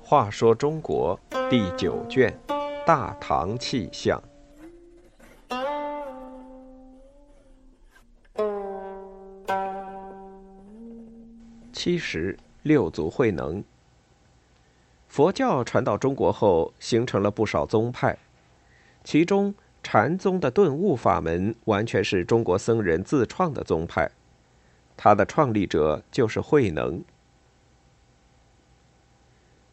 话说中国第九卷《大唐气象》七十六祖慧能。佛教传到中国后，形成了不少宗派，其中禅宗的顿悟法门完全是中国僧人自创的宗派，它的创立者就是慧能。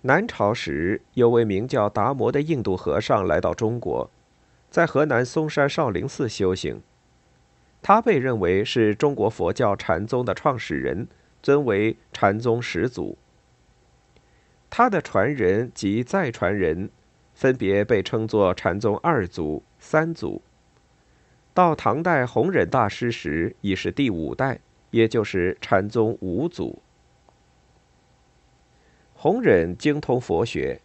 南朝时，有位名叫达摩的印度和尚来到中国，在河南嵩山少林寺修行。他被认为是中国佛教禅宗的创始人，尊为禅宗始祖。他的传人及再传人，分别被称作禅宗二祖、三祖。到唐代弘忍大师时，已是第五代，也就是禅宗五祖。弘忍精通佛学，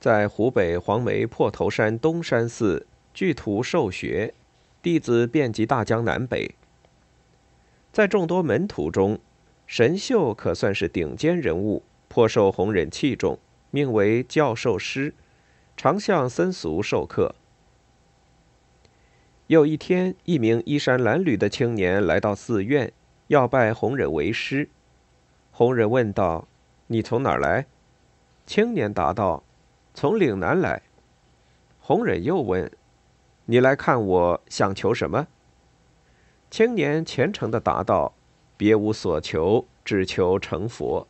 在湖北黄梅破头山东山寺聚徒受学，弟子遍及大江南北。在众多门徒中，神秀可算是顶尖人物，颇受弘忍器重，命为教授师，常向僧俗授课。有一天，一名衣衫褴褛的青年来到寺院，要拜弘忍为师。弘忍问道。你从哪儿来？青年答道：“从岭南来。”弘忍又问：“你来看我想求什么？”青年虔诚的答道：“别无所求，只求成佛。”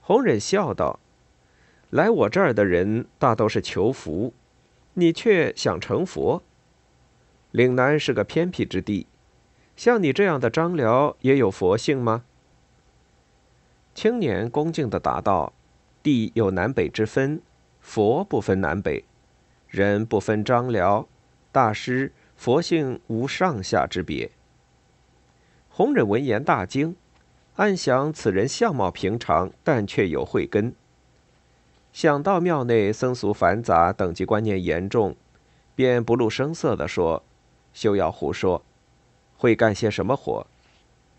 弘忍笑道：“来我这儿的人大都是求福，你却想成佛？岭南是个偏僻之地，像你这样的张辽也有佛性吗？”青年恭敬地答道：“地有南北之分，佛不分南北，人不分张辽，大师佛性无上下之别。”弘忍闻言大惊，暗想此人相貌平常，但却有慧根。想到庙内僧俗繁杂，等级观念严重，便不露声色地说：“休要胡说，会干些什么活？”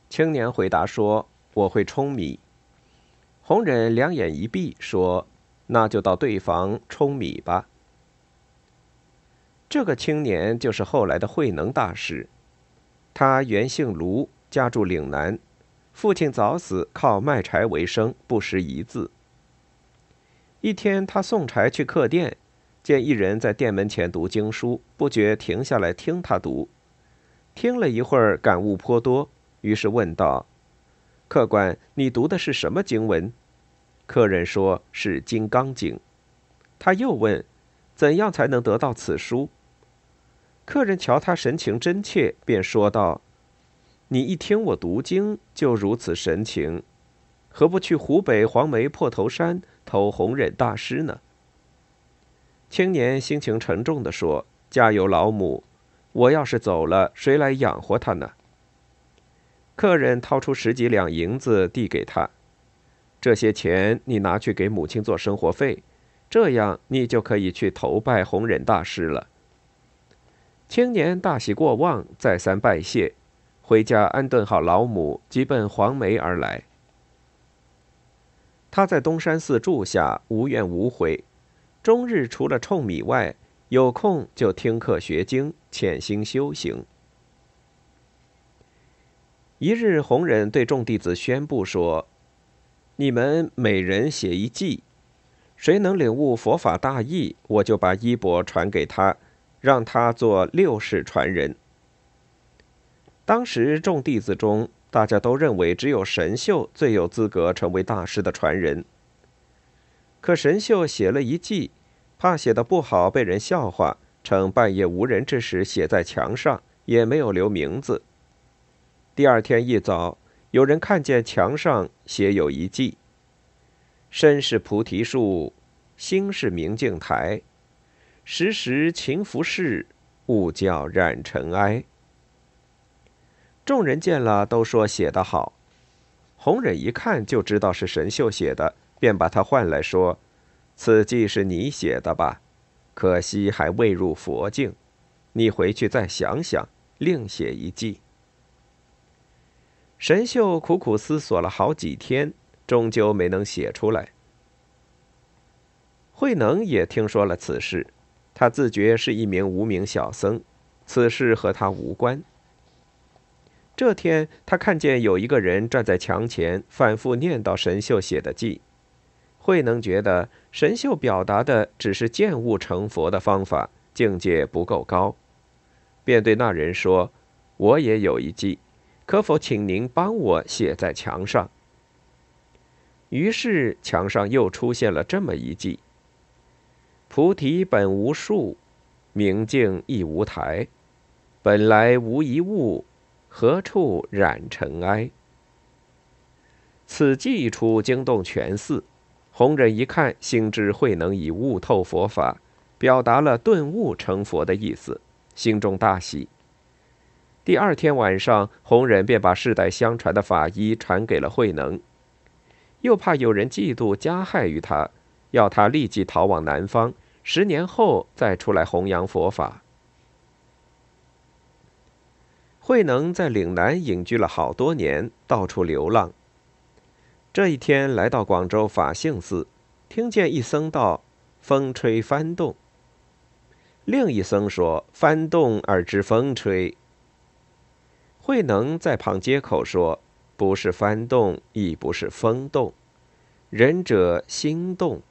青年回答说：“我会舂米。”红忍两眼一闭，说：“那就到对房舂米吧。”这个青年就是后来的慧能大师。他原姓卢，家住岭南，父亲早死，靠卖柴为生，不识一字。一天，他送柴去客店，见一人在店门前读经书，不觉停下来听他读。听了一会儿，感悟颇多，于是问道：“客官，你读的是什么经文？”客人说是《金刚经》，他又问：“怎样才能得到此书？”客人瞧他神情真切，便说道：“你一听我读经就如此神情，何不去湖北黄梅破头山投弘忍大师呢？”青年心情沉重地说：“家有老母，我要是走了，谁来养活他呢？”客人掏出十几两银子递给他。这些钱你拿去给母亲做生活费，这样你就可以去投拜弘忍大师了。青年大喜过望，再三拜谢，回家安顿好老母，即奔黄梅而来。他在东山寺住下，无怨无悔，终日除了舂米外，有空就听课学经，潜心修行。一日，弘忍对众弟子宣布说。你们每人写一记，谁能领悟佛法大义，我就把衣钵传给他，让他做六世传人。当时众弟子中，大家都认为只有神秀最有资格成为大师的传人。可神秀写了一记，怕写的不好被人笑话，趁半夜无人之时写在墙上，也没有留名字。第二天一早。有人看见墙上写有一记：“身是菩提树，心是明镜台，时时勤拂拭，勿教染尘埃。”众人见了，都说写得好。弘忍一看就知道是神秀写的，便把他唤来说：“此记是你写的吧？可惜还未入佛境，你回去再想想，另写一记。”神秀苦苦思索了好几天，终究没能写出来。慧能也听说了此事，他自觉是一名无名小僧，此事和他无关。这天，他看见有一个人站在墙前，反复念叨神秀写的偈。慧能觉得神秀表达的只是见物成佛的方法，境界不够高，便对那人说：“我也有一偈，可否请您帮我写在墙上？”于是墙上又出现了这么一偈。菩提本无树，明镜亦无台。本来无一物，何处染尘埃？此计一出，惊动全寺。弘忍一看，心知慧能已悟透佛法，表达了顿悟成佛的意思，心中大喜。第二天晚上，弘忍便把世代相传的法医传给了慧能，又怕有人嫉妒加害于他。要他立即逃往南方，十年后再出来弘扬佛法。慧能在岭南隐居了好多年，到处流浪。这一天来到广州法性寺，听见一僧道：“风吹幡动。”另一僧说：“幡动而知风吹。”慧能在旁接口说：“不是幡动，亦不是风动，仁者心动。”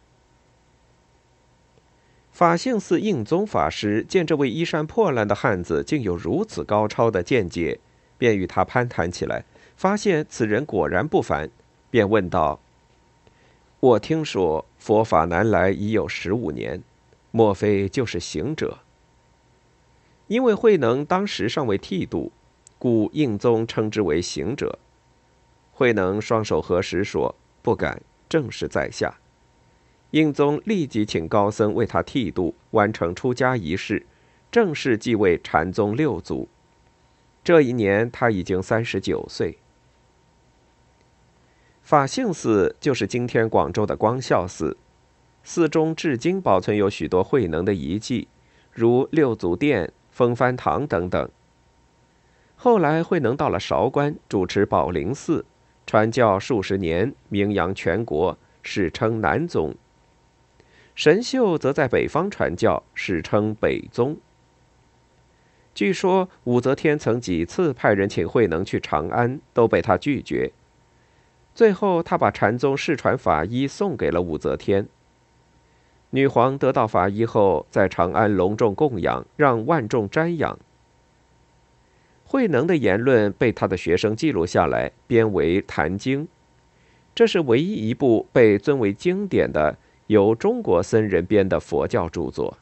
法性寺应宗法师见这位衣衫破烂的汉子竟有如此高超的见解，便与他攀谈起来，发现此人果然不凡，便问道：“我听说佛法南来已有十五年，莫非就是行者？”因为慧能当时尚未剃度，故应宗称之为行者。慧能双手合十说：“不敢，正是在下。”英宗立即请高僧为他剃度，完成出家仪式，正式继位禅宗六祖。这一年他已经三十九岁。法性寺就是今天广州的光孝寺，寺中至今保存有许多慧能的遗迹，如六祖殿、风幡堂等等。后来慧能到了韶关，主持宝林寺，传教数十年，名扬全国，史称南宗。神秀则在北方传教，史称北宗。据说武则天曾几次派人请慧能去长安，都被他拒绝。最后，他把禅宗世传法医送给了武则天。女皇得到法医后，在长安隆重供养，让万众瞻仰。慧能的言论被他的学生记录下来，编为《坛经》，这是唯一一部被尊为经典的。由中国僧人编的佛教著作。